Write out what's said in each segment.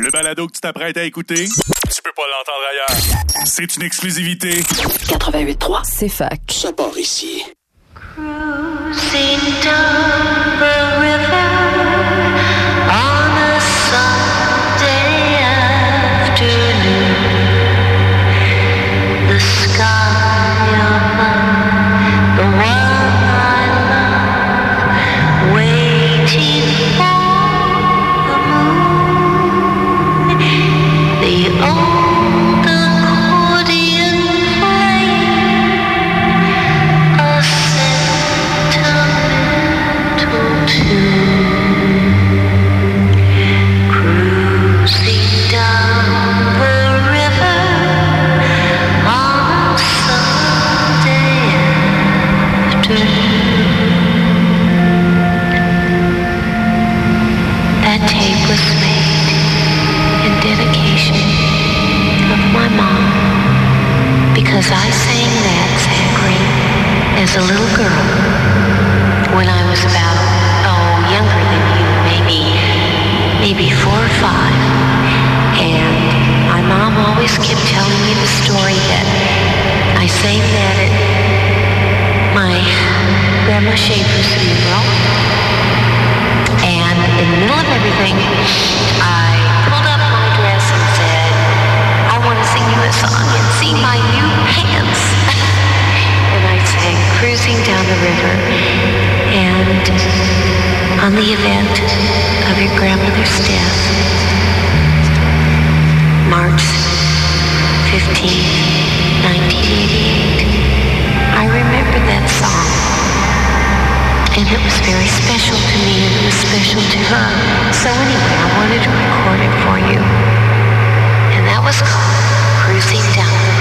Le balado que tu t'apprêtes à écouter, tu peux pas l'entendre ailleurs. C'est une exclusivité. 88.3, c'est fac. Ça part ici. Cruising down was about, oh, younger than you, maybe, maybe four or five. And my mom always kept telling me the story that I sang that at my grandma Schaefer's funeral. And in the middle of everything, I pulled up my dress and said, I want to sing you a song and see my new pants. and I sang Cruising Down the River. And on the event of your grandmother's death, March 15, 1988, I remember that song. And it was very special to me and it was special to her. So anyway, I wanted to record it for you. And that was called Cruising Down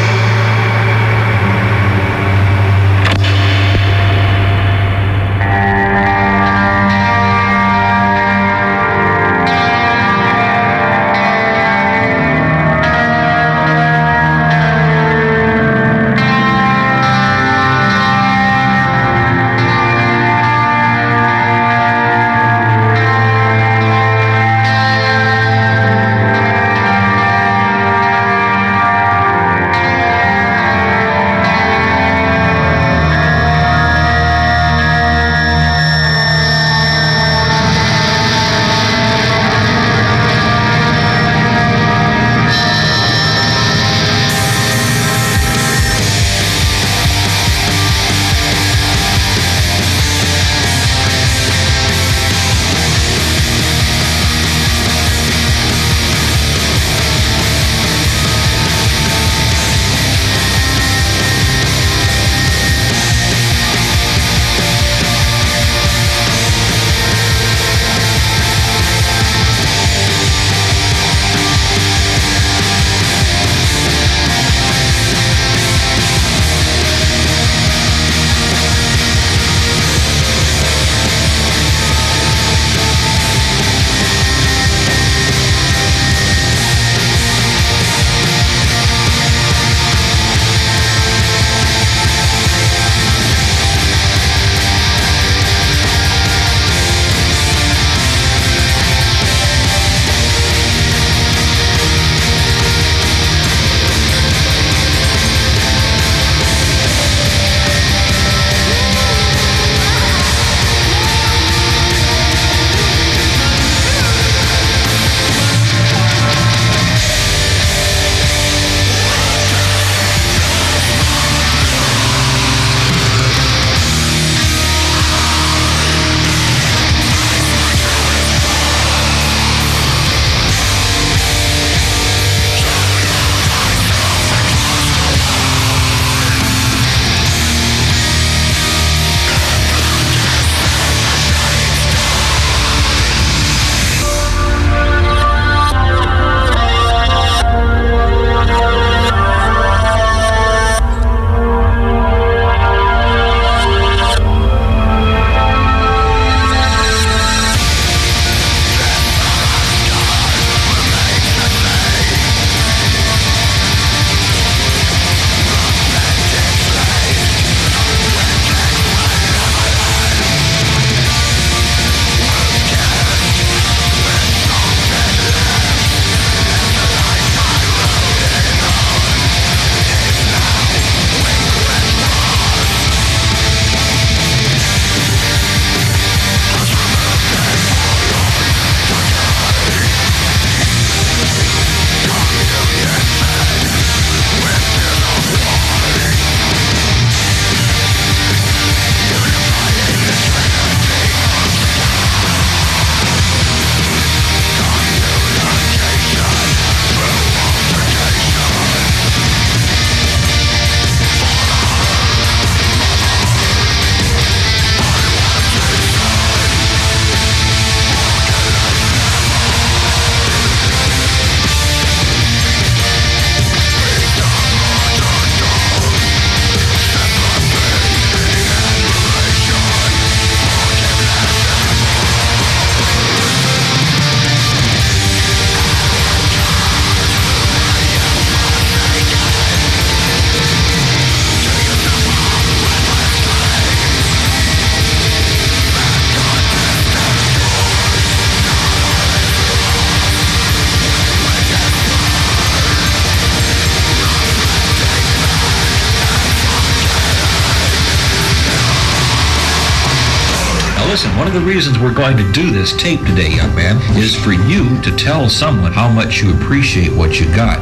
reasons we're going to do this tape today, young man, is for you to tell someone how much you appreciate what you got.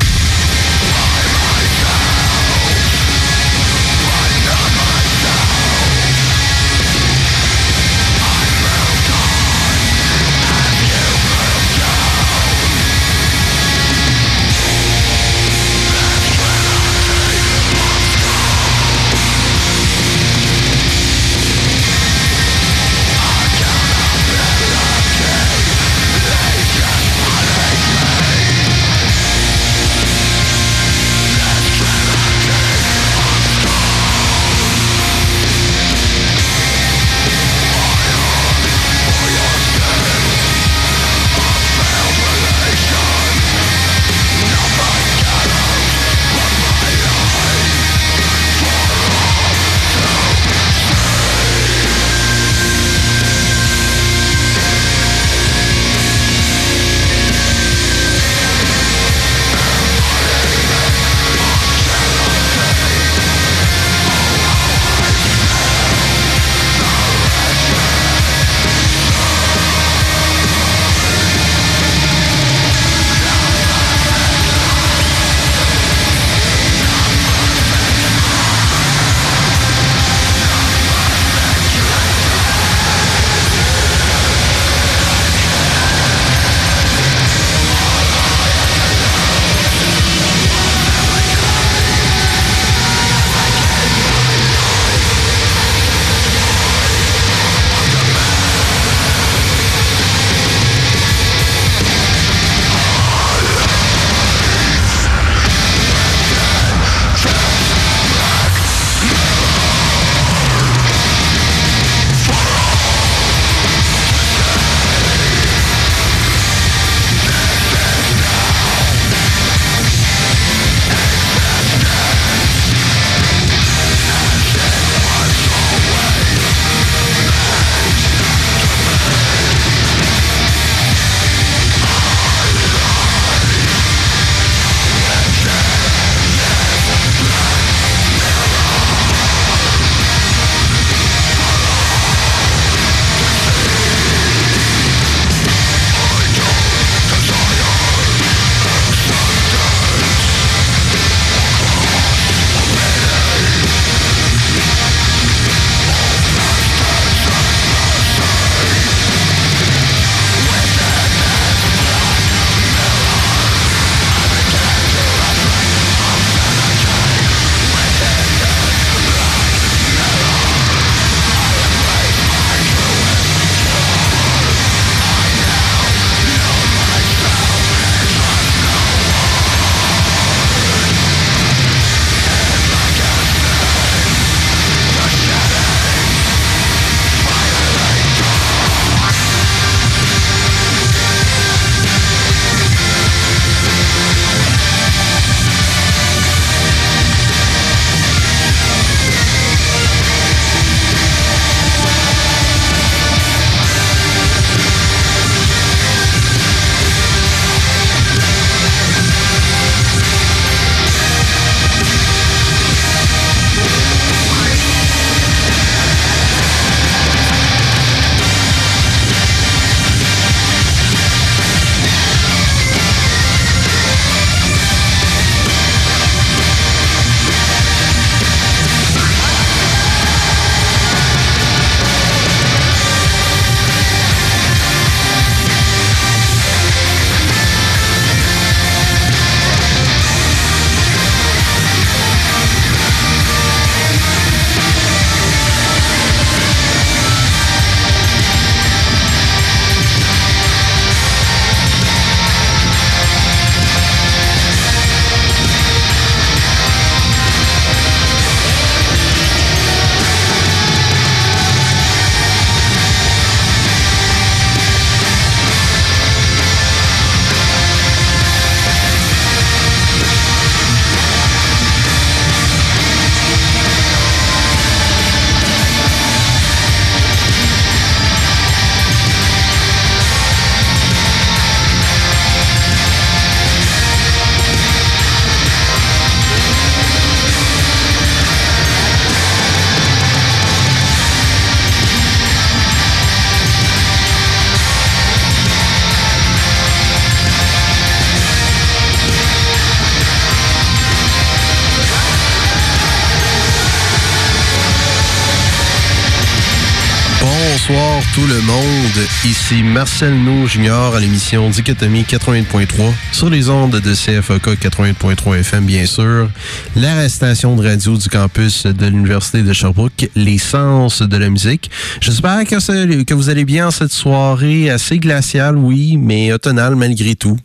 Ici Marcel No Junior à l'émission Dichotomie 88.3 sur les ondes de CFOK 88.3 FM bien sûr. L'arrestation de radio du campus de l'Université de Sherbrooke, les sens de la musique. J'espère que, vous allez bien cette soirée assez glaciale, oui, mais automnale malgré tout.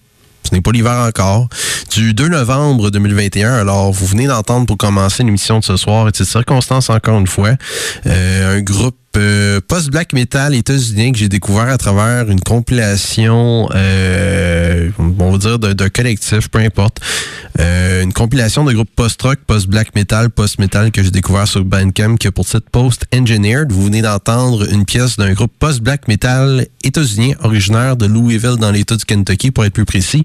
Ce n'est pas l'hiver encore. Du 2 novembre 2021. Alors, vous venez d'entendre pour commencer l'émission de ce soir et de circonstances encore une fois. Euh, un groupe euh, post-black metal états-unien que j'ai découvert à travers une compilation, euh, on va dire d'un collectif, peu importe. Euh, une compilation de groupes post-rock, post-black metal, post-metal que j'ai découvert sur Bandcamp qui a pour titre Post-Engineered. Vous venez d'entendre une pièce d'un groupe post-black metal états-unien originaire de Louisville dans l'État du Kentucky pour être plus précis.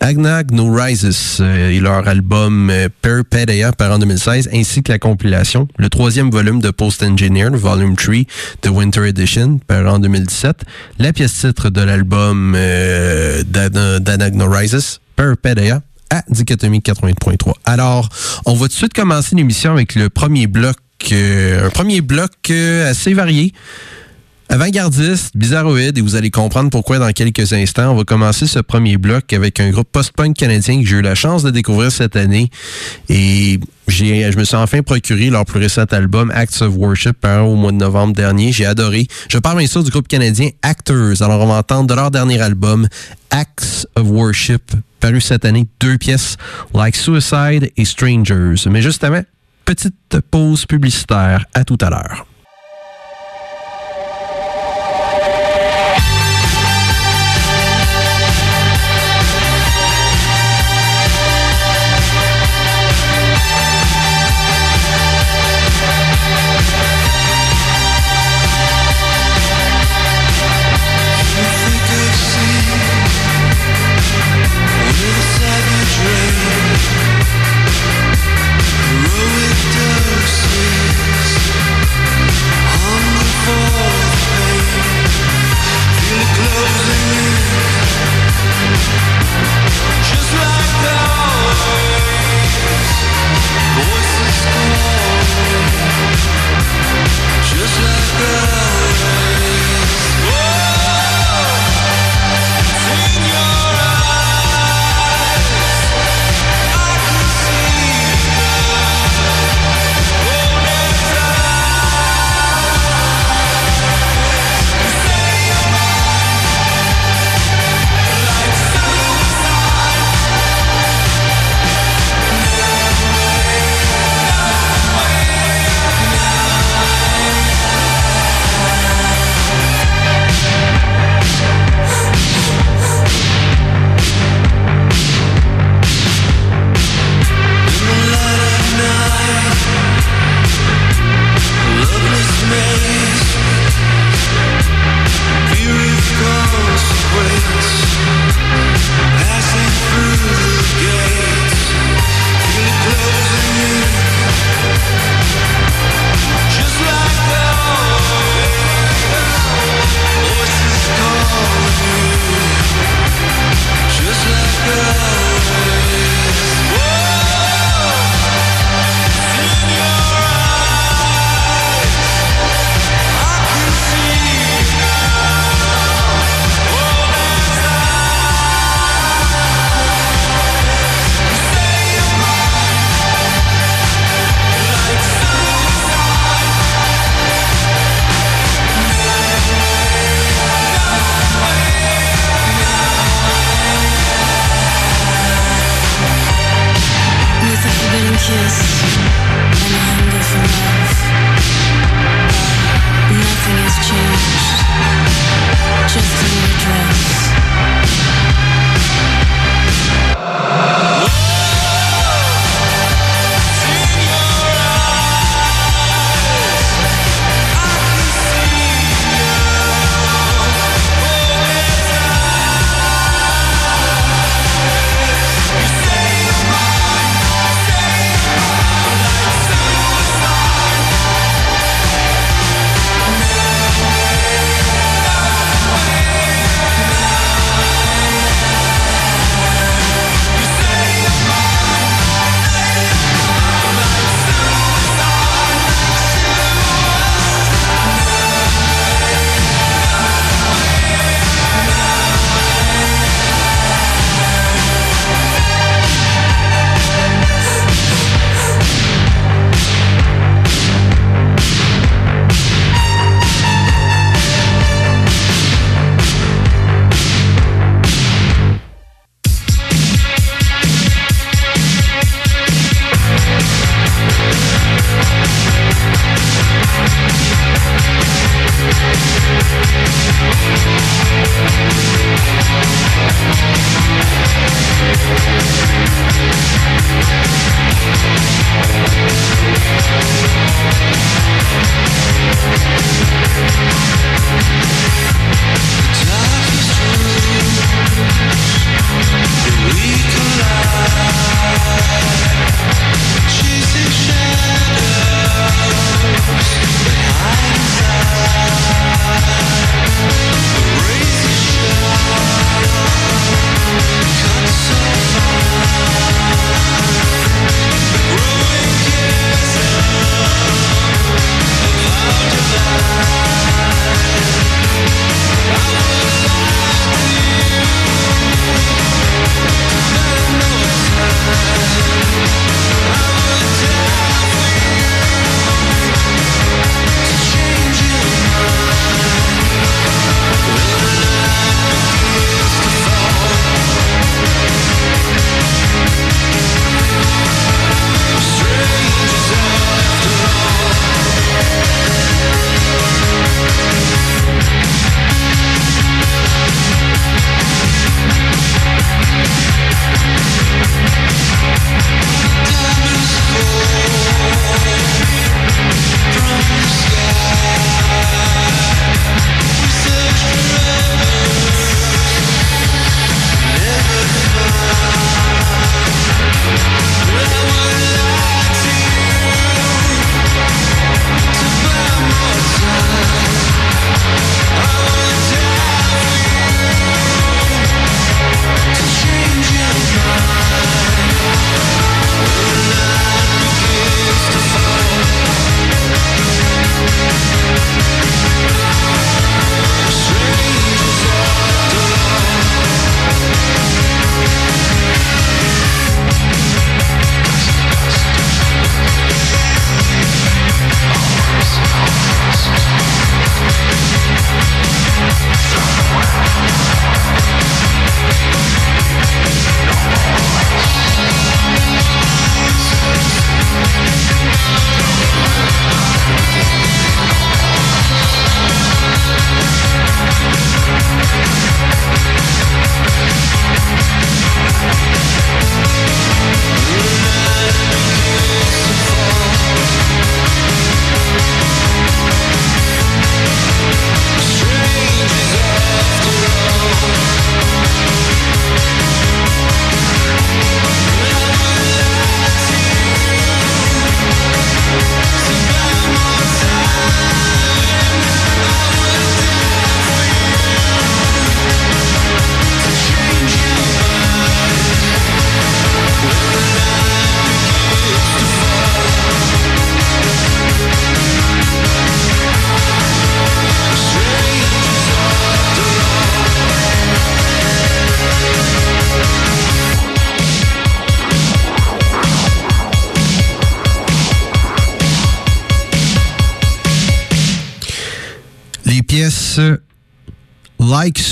Agnag No Rises et leur album Perpedia par en 2016 ainsi que la compilation, le troisième volume de Post-Engineered, Volume 3 The Winter Edition, en 2017. La pièce titre de l'album euh, d'Anagno Rises, Perpedia, à Dichotomie 88.3. Alors, on va tout de suite commencer l'émission avec le premier bloc, euh, un premier bloc euh, assez varié. Avant-gardiste, bizarroïde, et vous allez comprendre pourquoi dans quelques instants. On va commencer ce premier bloc avec un groupe post-punk canadien que j'ai eu la chance de découvrir cette année. Et j'ai, je me suis enfin procuré leur plus récent album, Acts of Worship, par au mois de novembre dernier. J'ai adoré. Je parle bien sûr du groupe canadien Actors. Alors, on va entendre de leur dernier album, Acts of Worship, paru cette année, deux pièces, Like Suicide et Strangers. Mais justement, petite pause publicitaire. À tout à l'heure.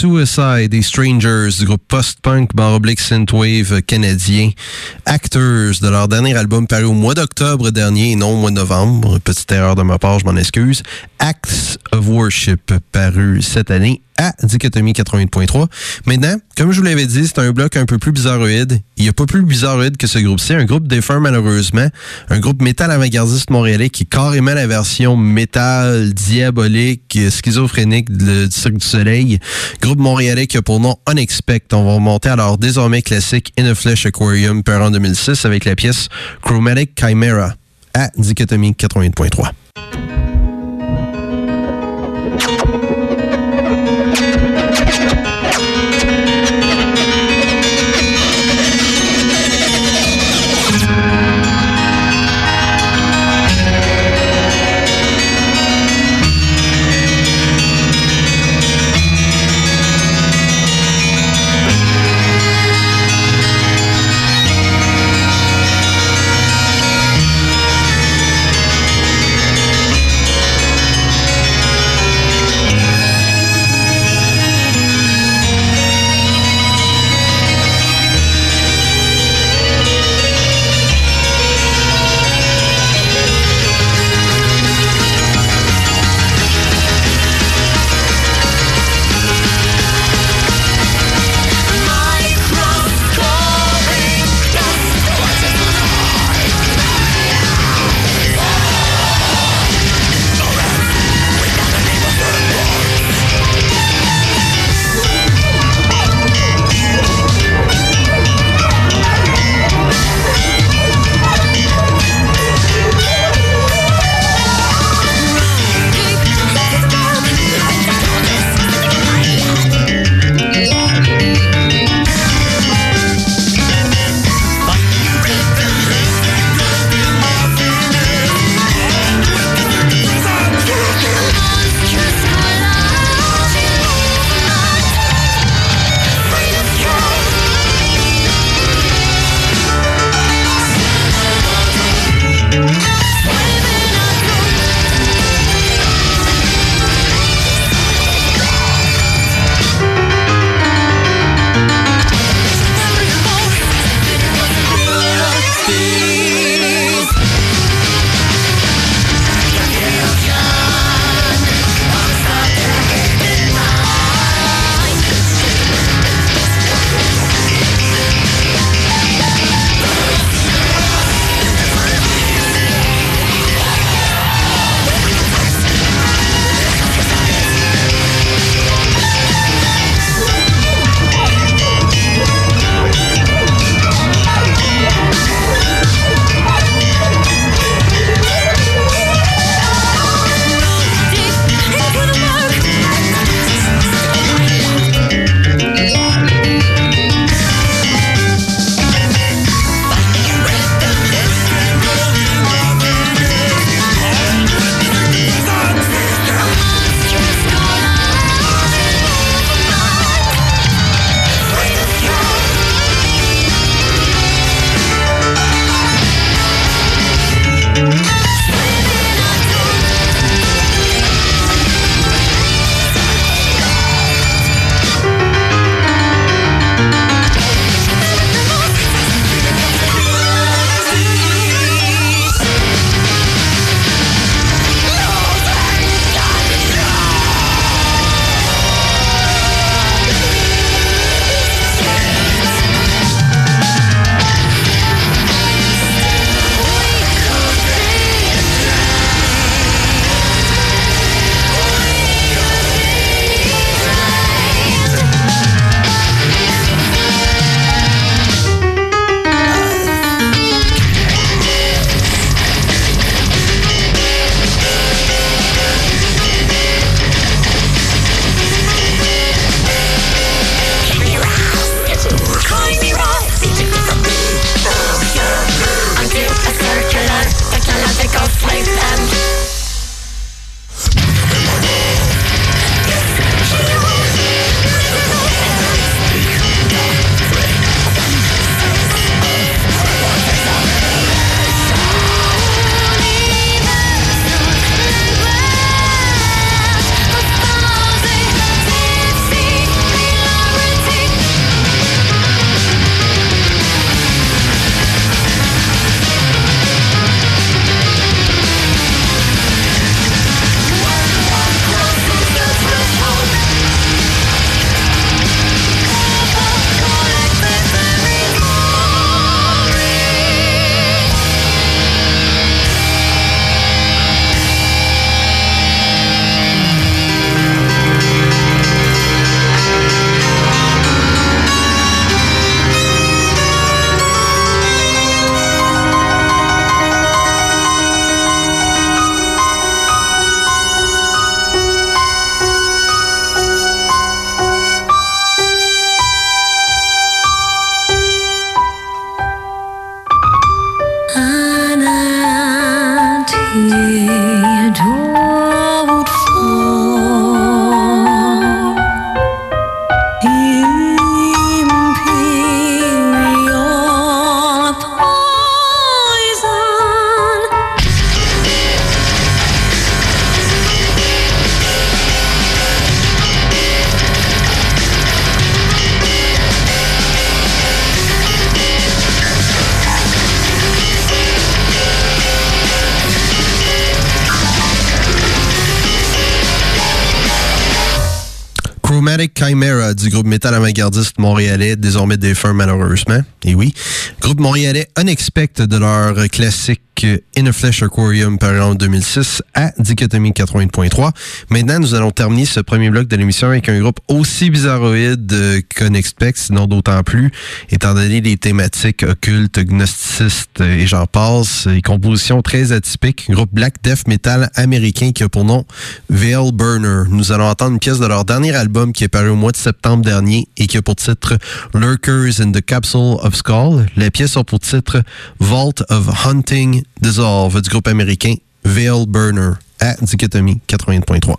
Suicide des Strangers du groupe post-punk baroblique synthwave canadien. Actors de leur dernier album paru au mois d'octobre dernier et non au mois de novembre. Petite erreur de ma part, je m'en excuse. Acts of Worship paru cette année à Dichotomie 88.3. Maintenant, comme je vous l'avais dit, c'est un bloc un peu plus bizarroïde. Il n'y a pas plus bizarroïde que ce groupe-ci. Un groupe défunt, malheureusement. Un groupe métal avant-gardiste montréalais qui est carrément la version métal, diabolique, schizophrénique du Cirque du Soleil. Groupe montréalais qui a pour nom Unexpect. On va remonter à leur désormais classique In a Flesh Aquarium, par en 2006, avec la pièce Chromatic Chimera à Dichotomie 88.3. avant-gardiste montréalais, désormais défunt malheureusement. Et oui. Groupe montréalais Unexpect de leur classique In a Flesh Aquarium paru en 2006 à Dichotomie 80.3. Maintenant, nous allons terminer ce premier bloc de l'émission avec un groupe aussi bizarroïde qu'Unexpect, sinon d'autant plus, étant donné les thématiques occultes, gnosticistes et j'en passe, et compositions très atypiques. Groupe black death metal américain qui a pour nom Veil Burner. Nous allons entendre une pièce de leur dernier album qui est paru au mois de septembre dernier et qui a pour titre Lurkers in the Capsule of Skull. La pièce a pour titre Vault of Hunting Dissolve du groupe américain Veil Burner à Dichotomie 80.3.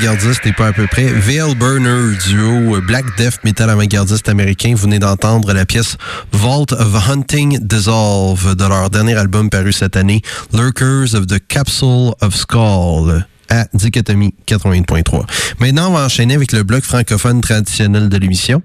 avant-gardiste et pas à peu près. Veil Burner, duo Black Death Metal avant-gardiste américain. Vous venez d'entendre la pièce Vault of Hunting Dissolve de leur dernier album paru cette année, Lurkers of the Capsule of Skull à Dichotomie 88.3. Maintenant, on va enchaîner avec le bloc francophone traditionnel de l'émission.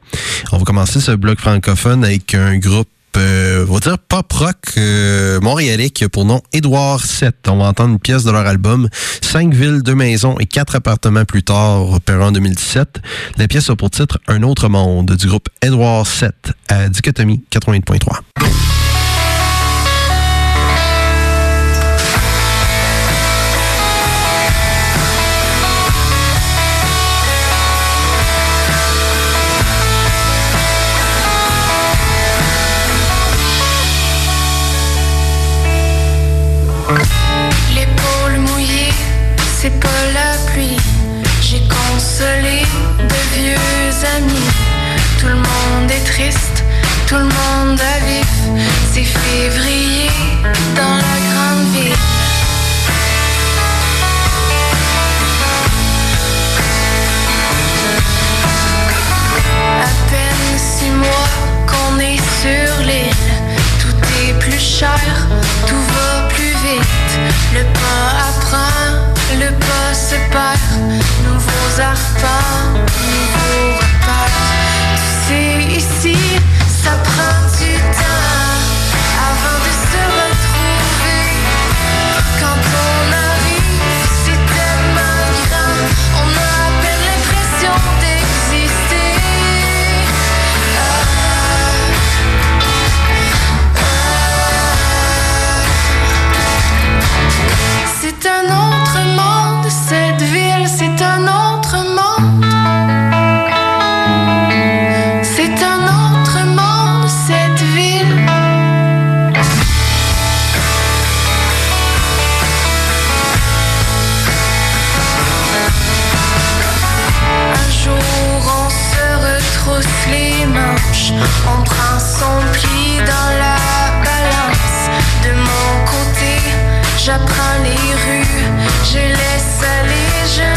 On va commencer ce bloc francophone avec un groupe euh, on va dire pop rock euh, montréalais qui a pour nom Édouard VII. On va entendre une pièce de leur album Cinq villes, deux maisons et quatre appartements plus tard, opéré en 2017. La pièce a pour titre Un autre monde du groupe Édouard VII à Dichotomie 88.3. Thank On prend son pli dans la balance. De mon côté, j'apprends les rues. Je laisse les gens...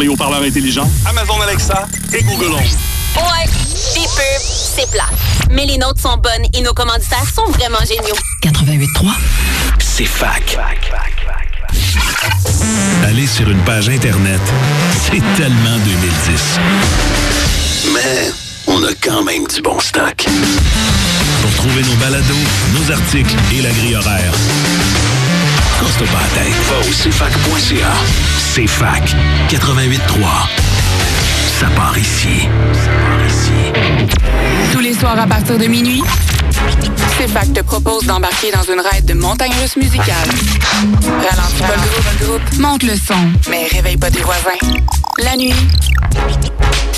les haut-parleurs intelligents, Amazon Alexa et Google Home. Ouais, des pubs, c'est plat. Mais les nôtres sont bonnes et nos commanditaires sont vraiment géniaux. 88.3, c'est fac. Aller sur une page Internet, c'est tellement 2010. Mais on a quand même du bon stock. Pour trouver nos balados, nos articles et la grille horaire Va au cfac.ca. CFAC 88.3. Ça part ici. Ça part ici. Tous les soirs à partir de minuit, CFAC te propose d'embarquer dans une raide de montagne russe musicale. Ralentis pas le groupe, monte le son, mais réveille pas tes voisins. La nuit,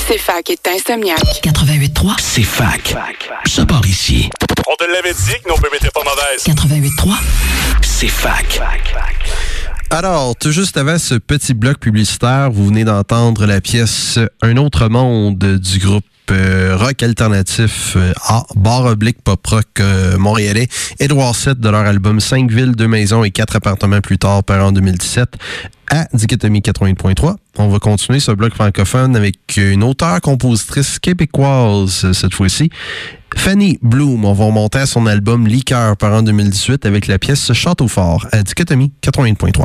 CFAC est insomniaque. 88.3. CFAC. Ça part ici. On te l'avait dit que nos bébés étaient pas mauvaises. 88.3. Alors, tout juste avant ce petit bloc publicitaire, vous venez d'entendre la pièce Un autre monde du groupe euh, rock alternatif euh, barre oblique pop rock euh, montréalais, Edouard 7 de leur album 5 villes, 2 maisons et 4 appartements plus tard, par en 2017, à Dichotomie 80.3. On va continuer ce bloc francophone avec une auteure-compositrice québécoise euh, cette fois-ci. Fanny Bloom, on va remonter à son album Liqueur par an 2018 avec la pièce Château fort à Dichotomie 80.3.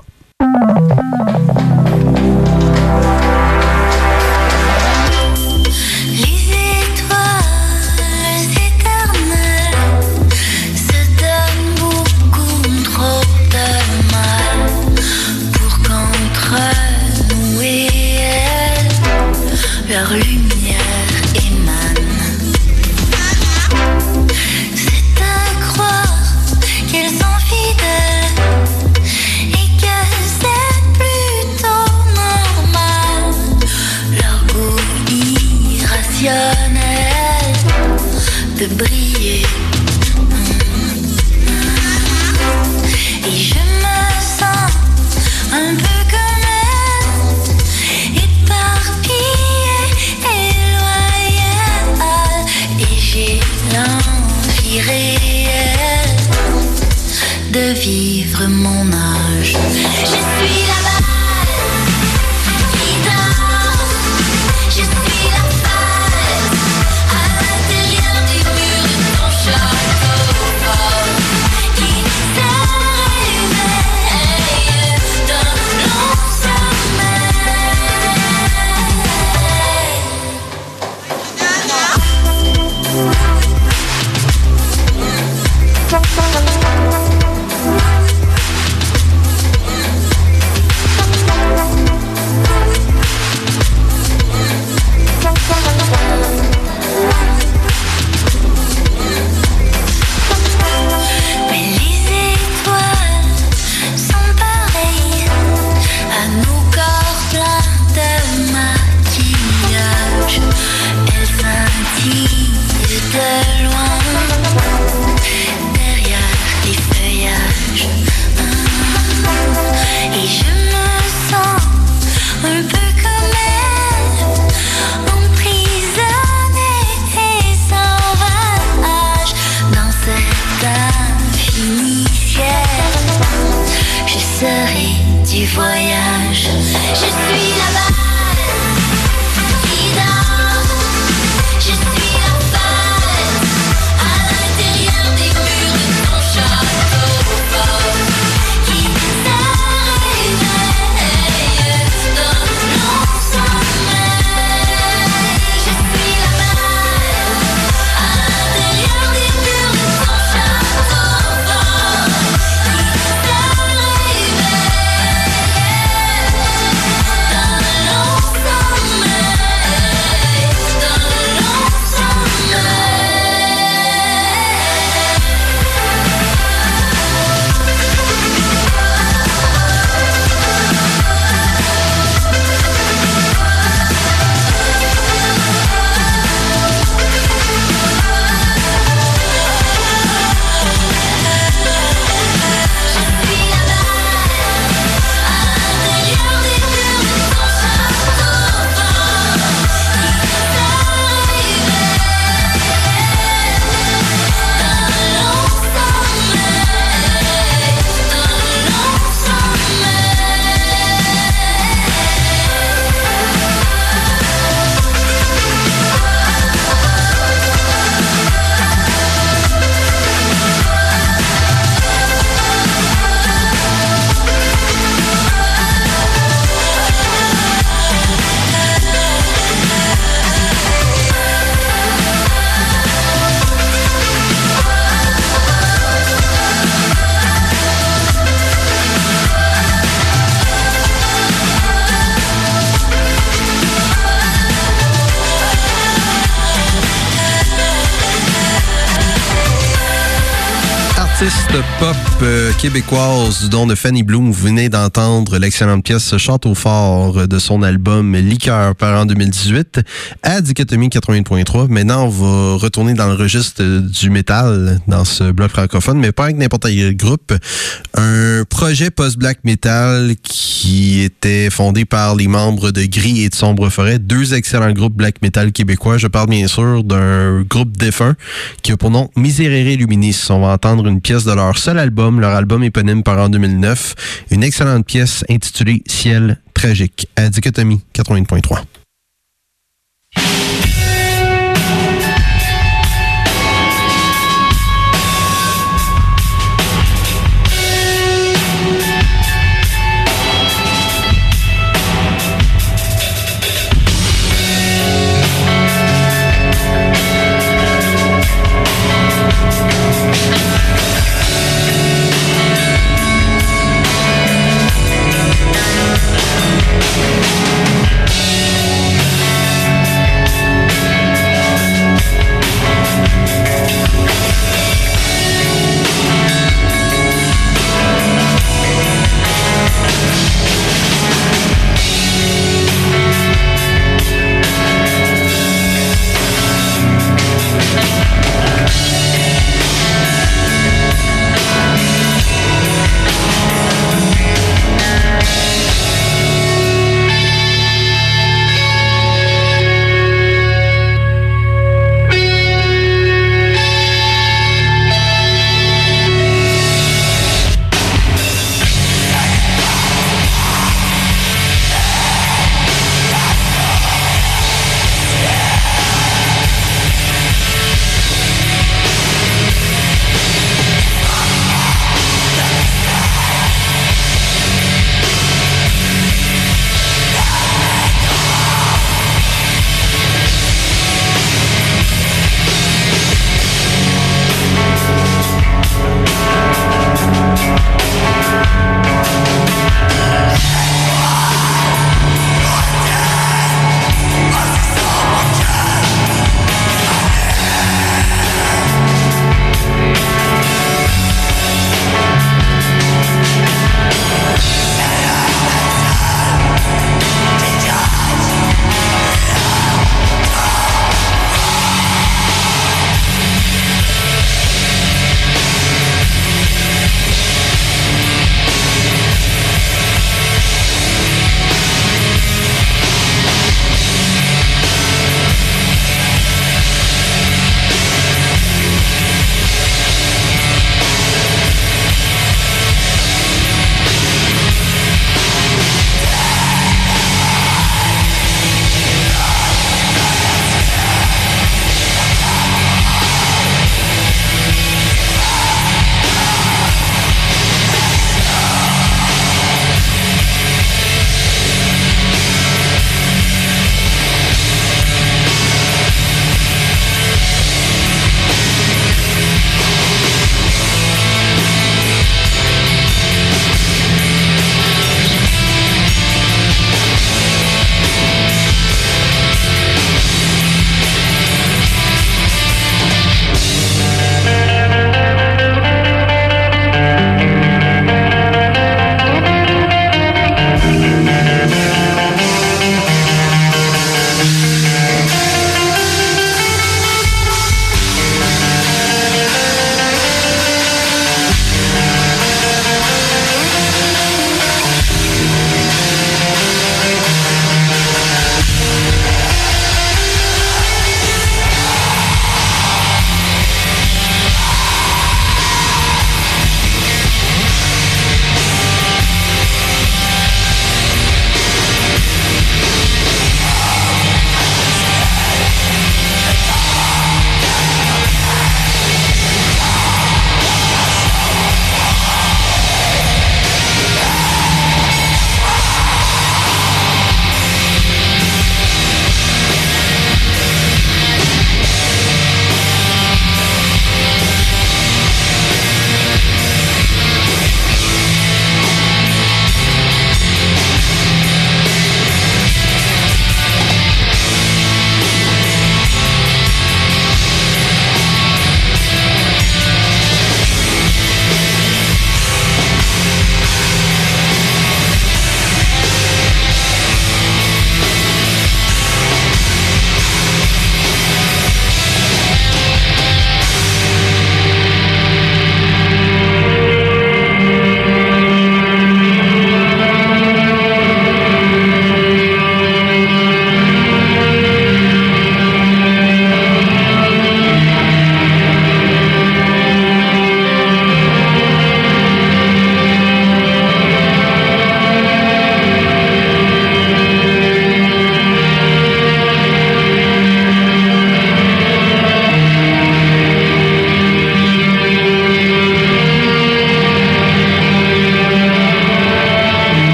québécoise du don de Fanny Bloom. Vous venez d'entendre l'excellente pièce Château fort de son album Liqueur par an 2018 à Dichotomie 80.3. Maintenant, on va retourner dans le registre du métal dans ce bloc francophone, mais pas avec n'importe quel groupe. Un projet post-black metal qui était fondé par les membres de Gris et de Sombre Forêt, deux excellents groupes black metal québécois. Je parle bien sûr d'un groupe défunt qui a pour nom Miserere Luminis. On va entendre une pièce de leur seul album, leur album éponyme par en 2009. Une excellente pièce intitulée Ciel tragique à Dichotomie 80.3.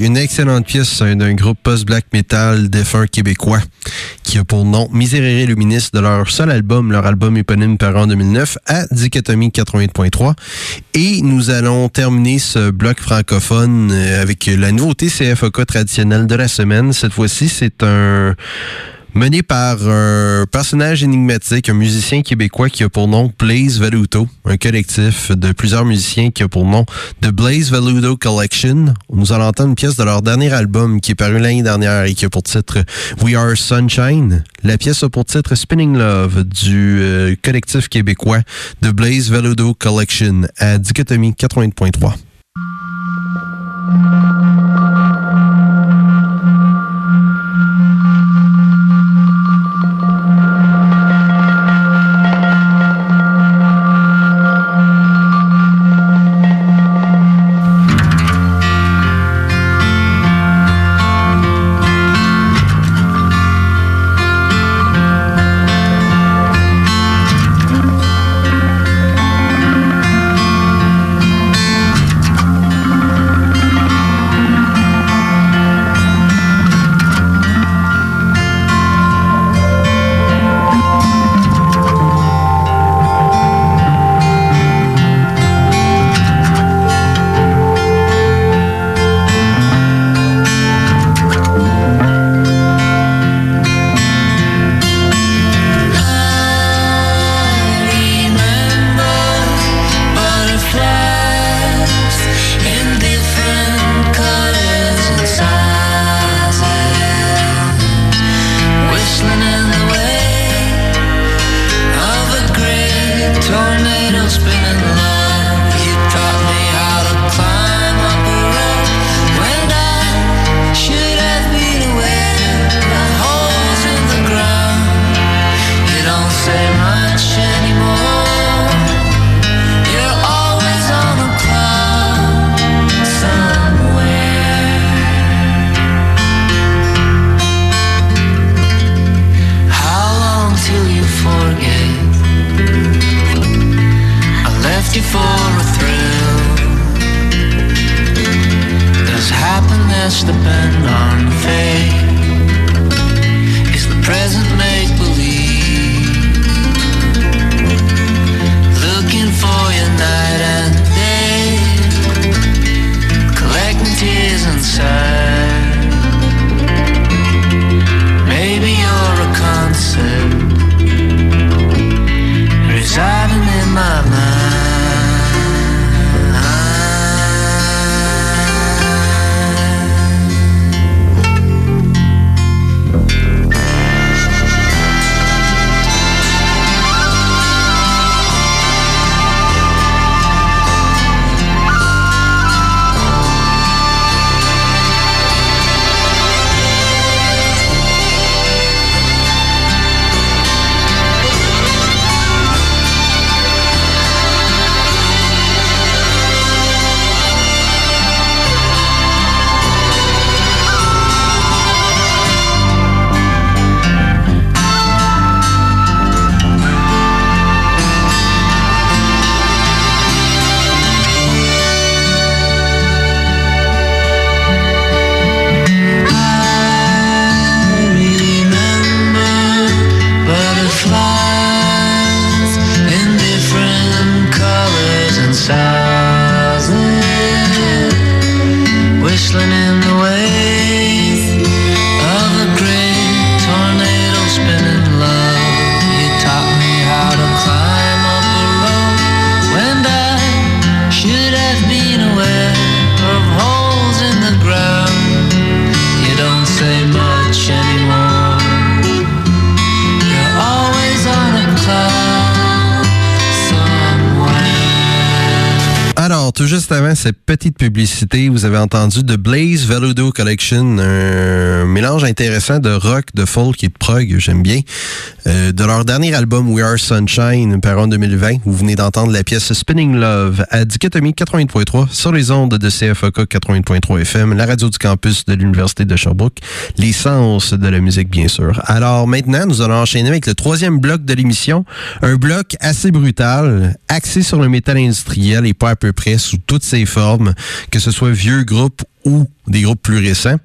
une excellente pièce d'un groupe post-black metal défunt québécois qui a pour nom Miséréré Luministe de leur seul album, leur album éponyme par en 2009 à Dichotomie 88.3. Et nous allons terminer ce bloc francophone euh, avec la nouveauté CFOK traditionnelle de la semaine. Cette fois-ci, c'est un mené par un personnage énigmatique, un musicien québécois qui a pour nom Blaze Valuto, un collectif de plusieurs musiciens qui a pour nom The Blaze Valuto Collection. Nous allons entendre une pièce de leur dernier album qui est paru l'année dernière et qui a pour titre We Are Sunshine. La pièce a pour titre Spinning Love du euh, collectif québécois The Blaze Valuto Collection à Dichotomie 80.3. cette petite publicité, vous avez entendu The Blaze Veludo Collection, un mélange intéressant de rock, de folk et de prog, j'aime bien. Euh, de leur dernier album We Are Sunshine, par en 2020, vous venez d'entendre la pièce Spinning Love à Dichotomie 80.3 sur les ondes de CFOK 80.3 FM, la radio du campus de l'Université de Sherbrooke, l'essence de la musique bien sûr. Alors maintenant, nous allons enchaîner avec le troisième bloc de l'émission, un bloc assez brutal, axé sur le métal industriel et pas à peu près sous toutes ses que ce soit vieux groupe ou des groupes plus récents.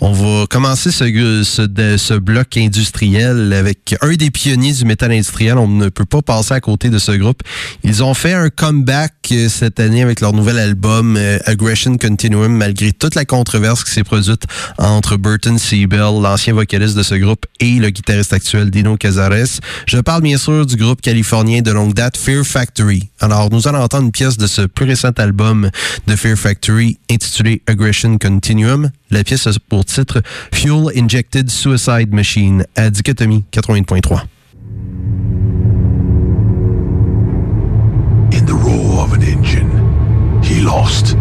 On va commencer ce, bloc industriel avec un des pionniers du métal industriel. On ne peut pas passer à côté de ce groupe. Ils ont fait un comeback euh, cette année avec leur nouvel album euh, Aggression Continuum, malgré toute la controverse qui s'est produite entre Burton Siebel, l'ancien vocaliste de ce groupe, et le guitariste actuel Dino Cazares. Je parle bien sûr du groupe californien de longue date Fear Factory. Alors, nous allons entendre une pièce de ce plus récent album de Fear Factory intitulé Aggression Continuum. La pièce a pour titre Fuel Injected Suicide Machine à Dichotomie 80.3. In the roar of an engine, he lost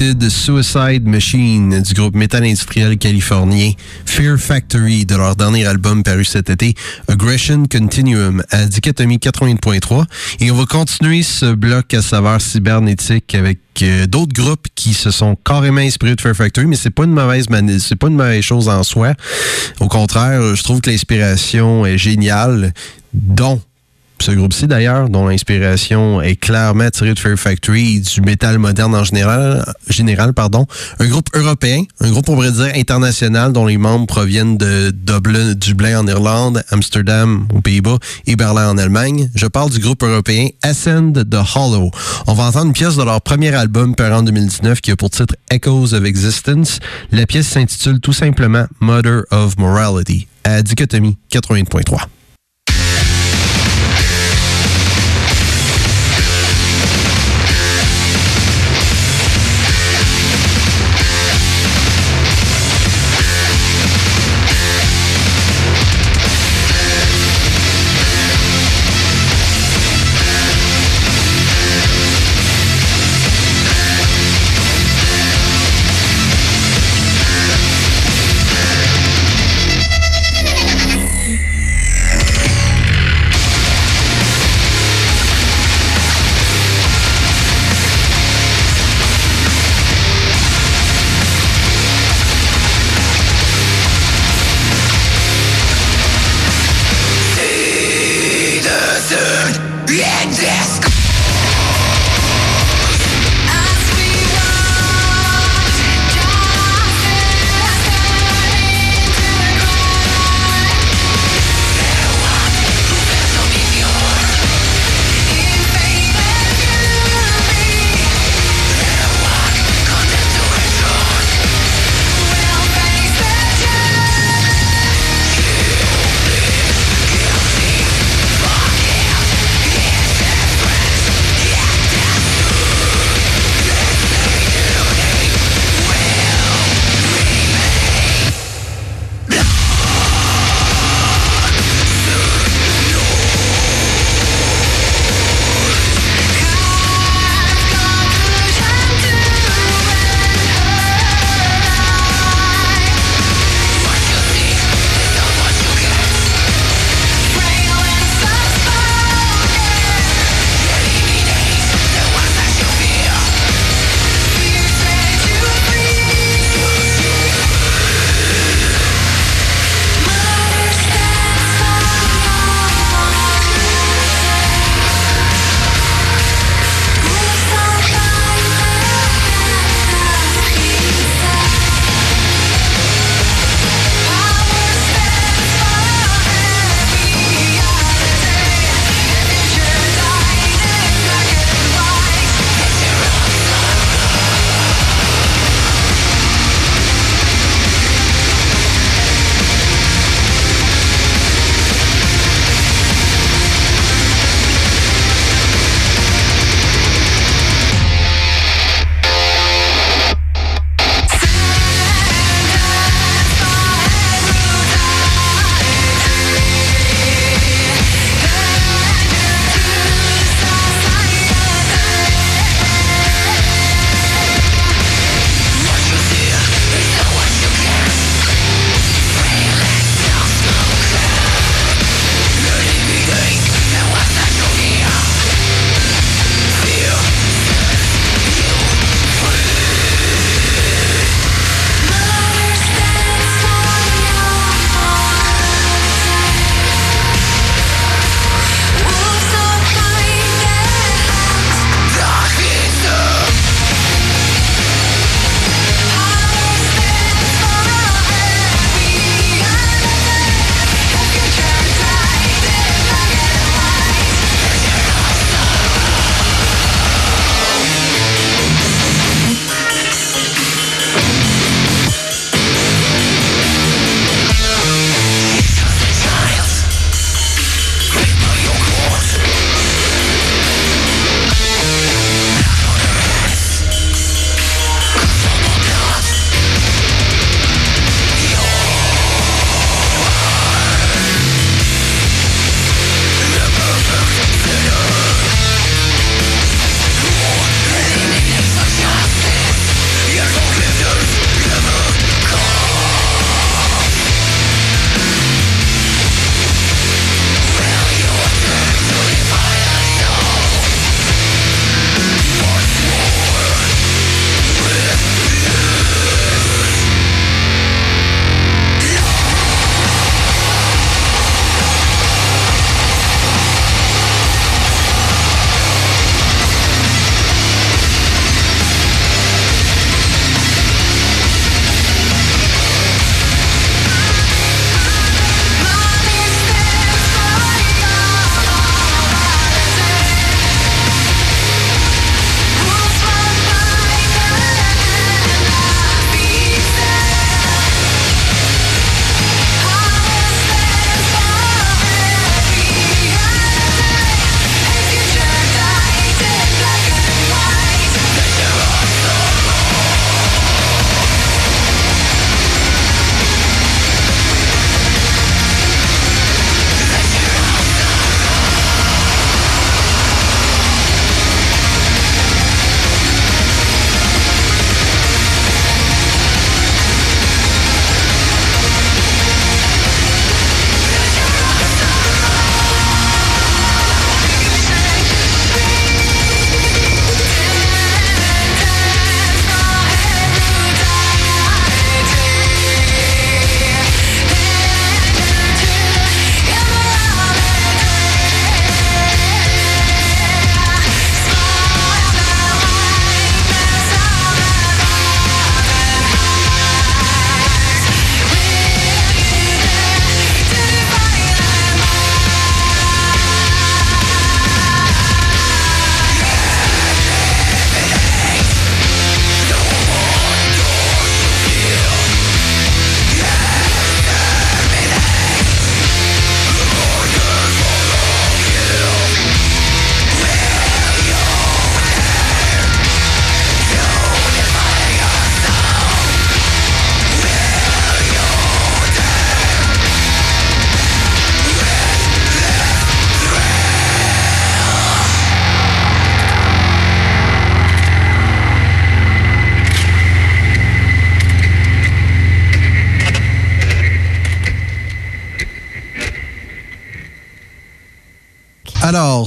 Twisted Suicide Machine du groupe métal industriel californien Fear Factory de leur dernier album paru cet été, Aggression Continuum à Dichotomie 80.3. Et on va continuer ce bloc à saveur cybernétique avec euh, d'autres groupes qui se sont carrément inspirés de Fear Factory, mais c'est pas une mauvaise c'est pas une mauvaise chose en soi. Au contraire, je trouve que l'inspiration est géniale, dont ce groupe-ci, d'ailleurs, dont l'inspiration est clairement tirée de Fair Factory et du métal moderne en général, général pardon. un groupe européen, un groupe, on pourrait dire, international, dont les membres proviennent de Dublin, Dublin en Irlande, Amsterdam aux Pays-Bas et Berlin en Allemagne. Je parle du groupe européen Ascend the Hollow. On va entendre une pièce de leur premier album paru en 2019 qui a pour titre Echoes of Existence. La pièce s'intitule tout simplement Mother of Morality à Dichotomie 80.3.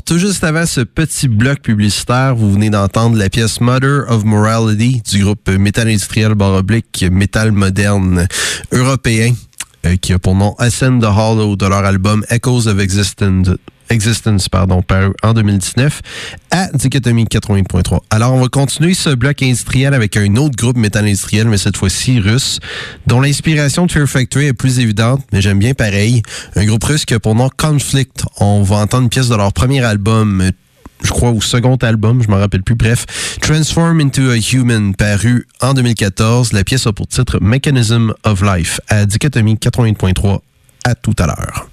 tout juste avant ce petit bloc publicitaire, vous venez d'entendre la pièce Mother of Morality du groupe Metal Industriel Baroblique Metal Moderne européen euh, qui a pour nom Ascend the Hollow de leur album Echoes of Existence, Existence pardon, paru en 2019 à Dichotomie 80.3. Alors, on va continuer ce bloc industriel avec un autre groupe métal industriel, mais cette fois-ci russe, dont l'inspiration de Fear Factory est plus évidente, mais j'aime bien pareil. Un groupe russe qui a pour Conflict. On va entendre une pièce de leur premier album, je crois, au second album, je m'en rappelle plus. Bref, Transform into a Human, paru en 2014. La pièce a pour titre Mechanism of Life à Dichotomie 80.3. À tout à l'heure.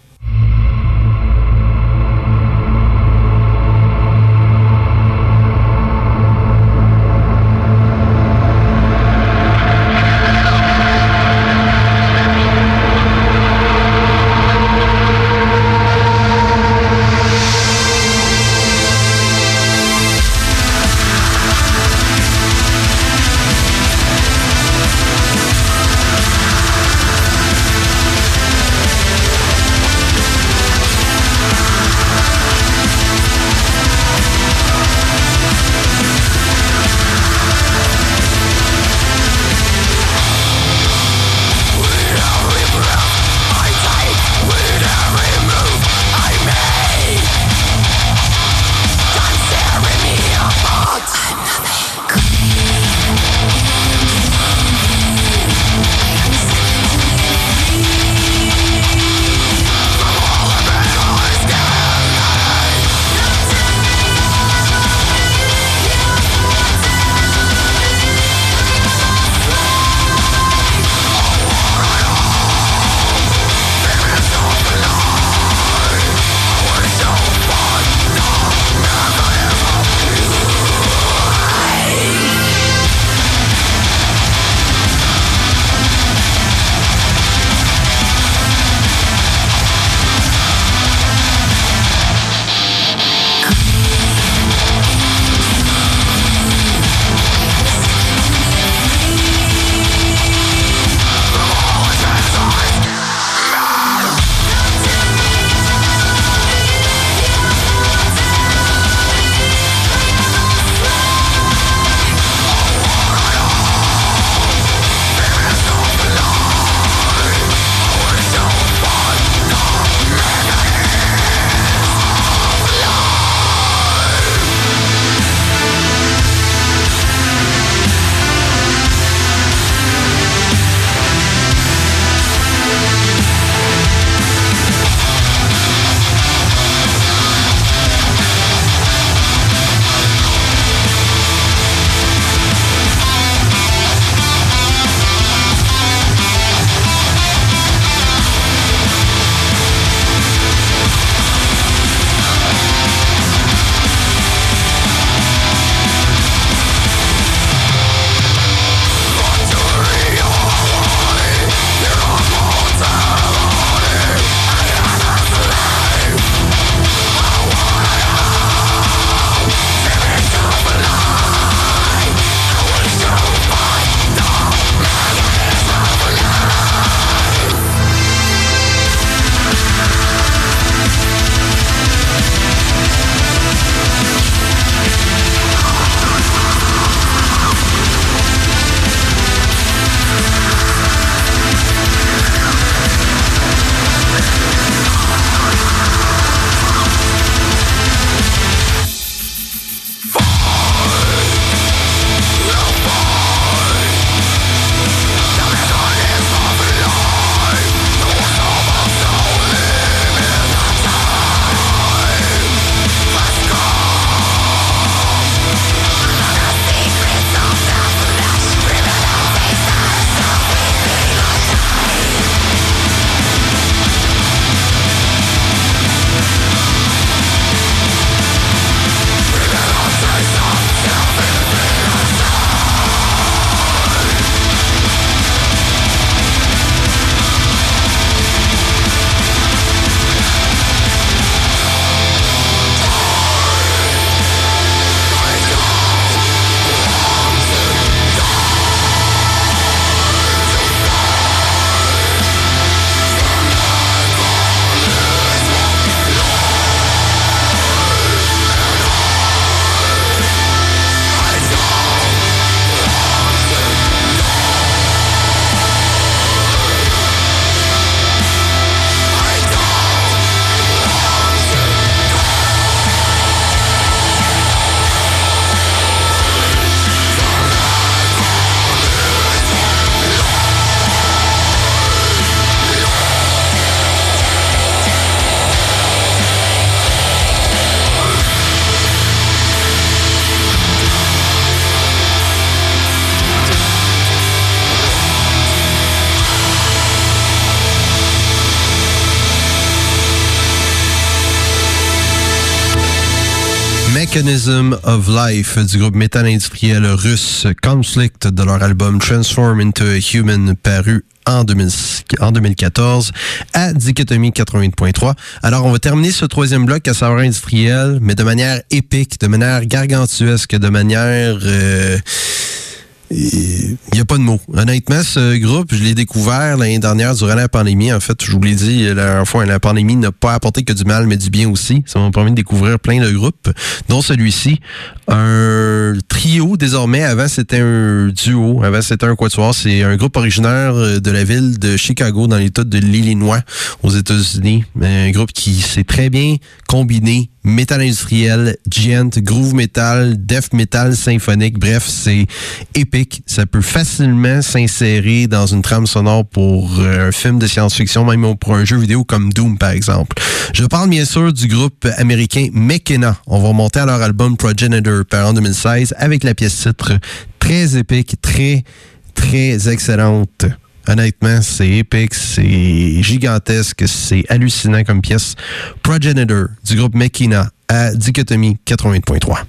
Mechanism of Life du groupe métal industriel russe Conflict de leur album Transform into a Human paru en, 2014 à Dichotomie 88.3. Alors, on va terminer ce troisième bloc à savoir industriel, mais de manière épique, de manière gargantuesque, de manière... Euh, il n'y a pas de mots. Honnêtement, ce groupe, je l'ai découvert l'année dernière durant la pandémie. En fait, je vous l'ai dit la fois, la pandémie n'a pas apporté que du mal, mais du bien aussi. Ça m'a permis de découvrir plein de groupes, dont celui-ci. Un trio désormais. Avant, c'était un duo. Avant, c'était un quatuor. C'est un groupe originaire de la ville de Chicago, dans l'État de l'Illinois, aux États-Unis. Un groupe qui s'est très bien combiné métal industriel, gent, groove metal, death metal symphonique. Bref, c'est Ça peut facilement s'insérer dans une trame sonore pour euh, un film de science-fiction, même pour un jeu vidéo comme Doom, par exemple. Je parle bien sûr du groupe américain Mekena. On va remonter à leur album Progenitor par en 2016 avec la pièce titre très épique, très, très excellente. Honnêtement, c'est épique, c'est gigantesque, c'est hallucinant comme pièce. Progenitor du groupe Mekina à Dichotomie 88.3.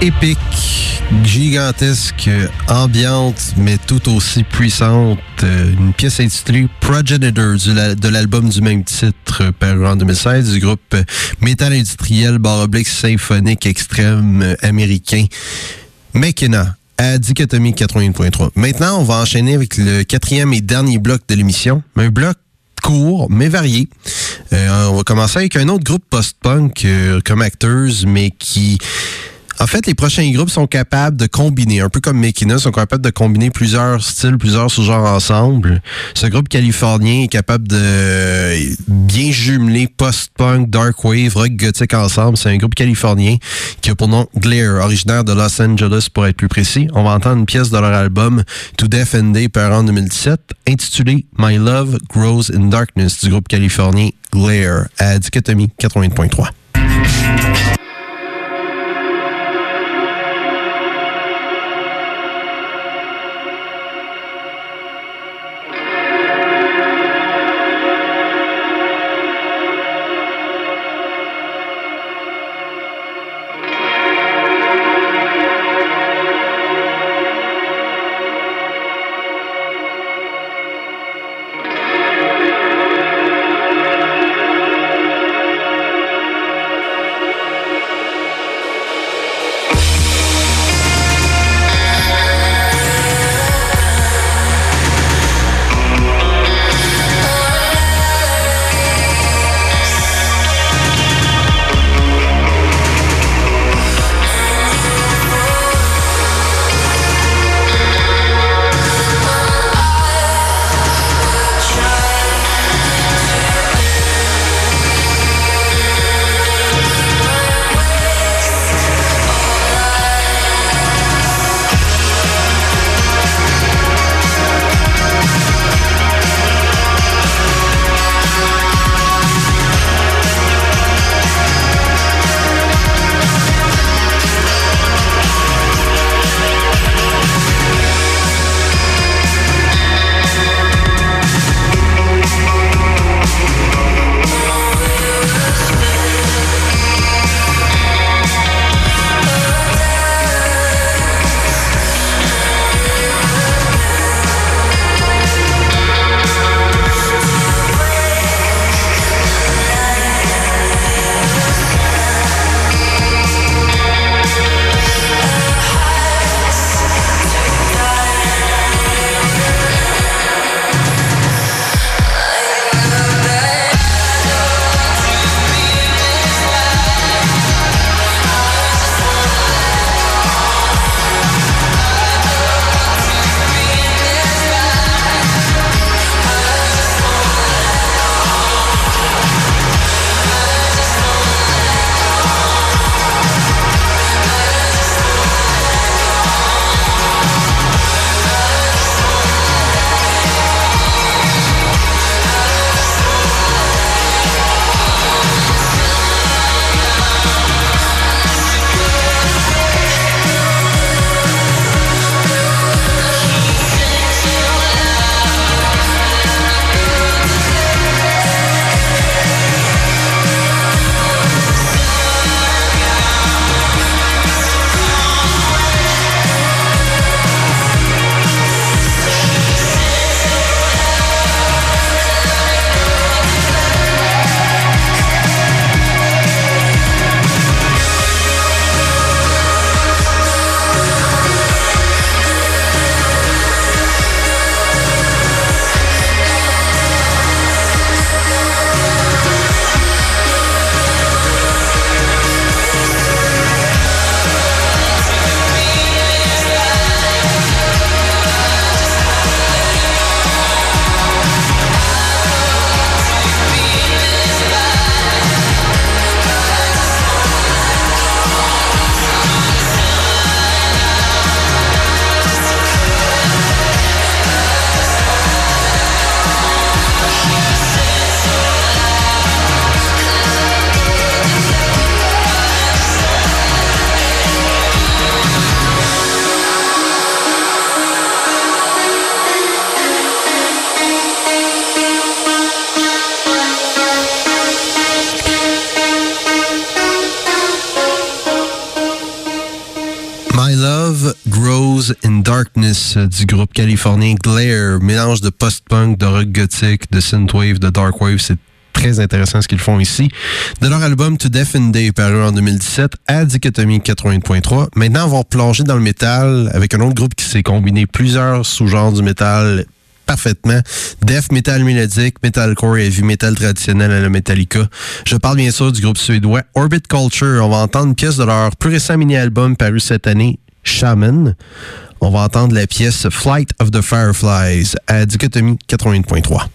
épique, gigantesque, ambiante, mais tout aussi puissante. Euh, Une pièce intitulée Progenitor de l'album du même titre, paru en 2016, du groupe métal industriel barre oblique symphonique extrême euh, américain Mekena à Dichotomie 81.3. Maintenant, on va enchaîner avec le quatrième et dernier bloc de l'émission. Un bloc court, mais varié. Euh, on va commencer avec un autre groupe post-punk euh, comme Actors, mais qui... En fait, les prochains groupes sont capables de combiner, un peu comme Mekina, sont capables de combiner plusieurs styles, plusieurs sous-genres ensemble. Ce groupe californien est capable de bien jumeler post-punk, dark wave, rock gothique ensemble. C'est un groupe californien qui a pour nom Glare, originaire de Los Angeles pour être plus précis. On va entendre une pièce de leur album To Death and Day, paru en 2017, intitulée My Love Grows in Darkness du groupe californien Glare à Dichotomie 80.3. californien Glare. Mélange de post-punk, de rock gothique, de synthwave, de darkwave. C'est très intéressant ce qu'ils font ici. De leur album To Death and Day, paru en 2017, à Dichotomie 80.3. Maintenant, on va plonger dans le métal avec un autre groupe qui s'est combiné plusieurs sous-genres du métal parfaitement. Death metal mélodique, metalcore et heavy metal traditionnel à la Metallica. Je parle bien sûr du groupe suédois Orbit Culture. On va entendre une pièce de leur plus récent mini-album paru cette année, Shaman. On va entendre la pièce Flight of the Fireflies à Dichotomie 80.3.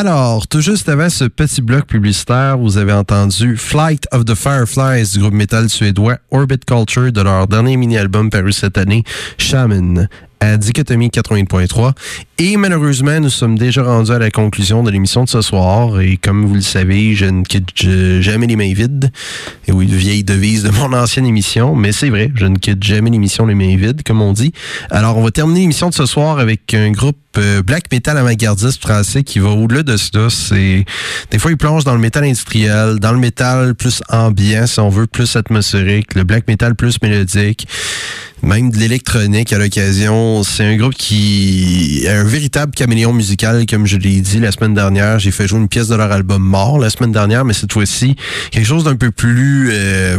Alors, tout juste avant ce petit bloc publicitaire, vous avez entendu Flight of the Fireflies du groupe métal suédois Orbit Culture de leur dernier mini-album paru cette année, Shaman à Dichotomie 80.3. Et malheureusement, nous sommes déjà rendus à la conclusion de l'émission de ce soir. Et comme vous le savez, je ne quitte jamais les mains vides. Et oui, vieille devise de mon ancienne émission. Mais c'est vrai, je ne quitte jamais l'émission les mains vides, comme on dit. Alors, on va terminer l'émission de ce soir avec un groupe euh, black metal avant-gardiste français qui va au-delà de cela. C'est des fois il plonge dans le métal industriel, dans le métal plus ambiant, si on veut, plus atmosphérique, le black metal plus mélodique même de l'électronique à l'occasion. C'est un groupe qui un véritable caméléon musical, comme je l'ai dit la semaine dernière. J'ai fait jouer une pièce de leur album Mort la semaine dernière, mais cette fois-ci, quelque chose d'un peu plus euh,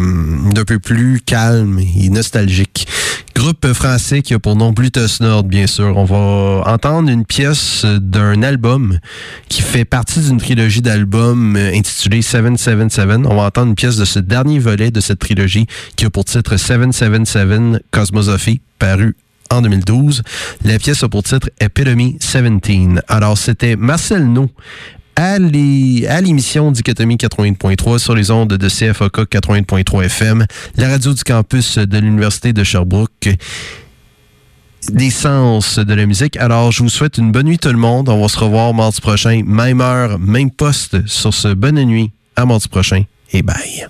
d'un peu plus calme et nostalgique. Groupe français qui a pour nom Bluetooth Nord, bien sûr. On va entendre une pièce d'un album qui fait partie d'une trilogie d'albums intitulée 777. On va entendre une pièce de ce dernier volet de cette trilogie qui a pour titre 777 Cosmosophy, paru en 2012. La pièce a pour titre Epitome 17. Alors, c'était Marcel No à l'émission Dichotomie 80.3 sur les ondes de CFOK 80.3 FM, la radio du campus de l'Université de Sherbrooke l'essence de la musique. Alors, je vous souhaite une bonne nuit tout le monde. On va se revoir mardi prochain, même heure, même poste sur ce bonne nuit. À mardi prochain et bye.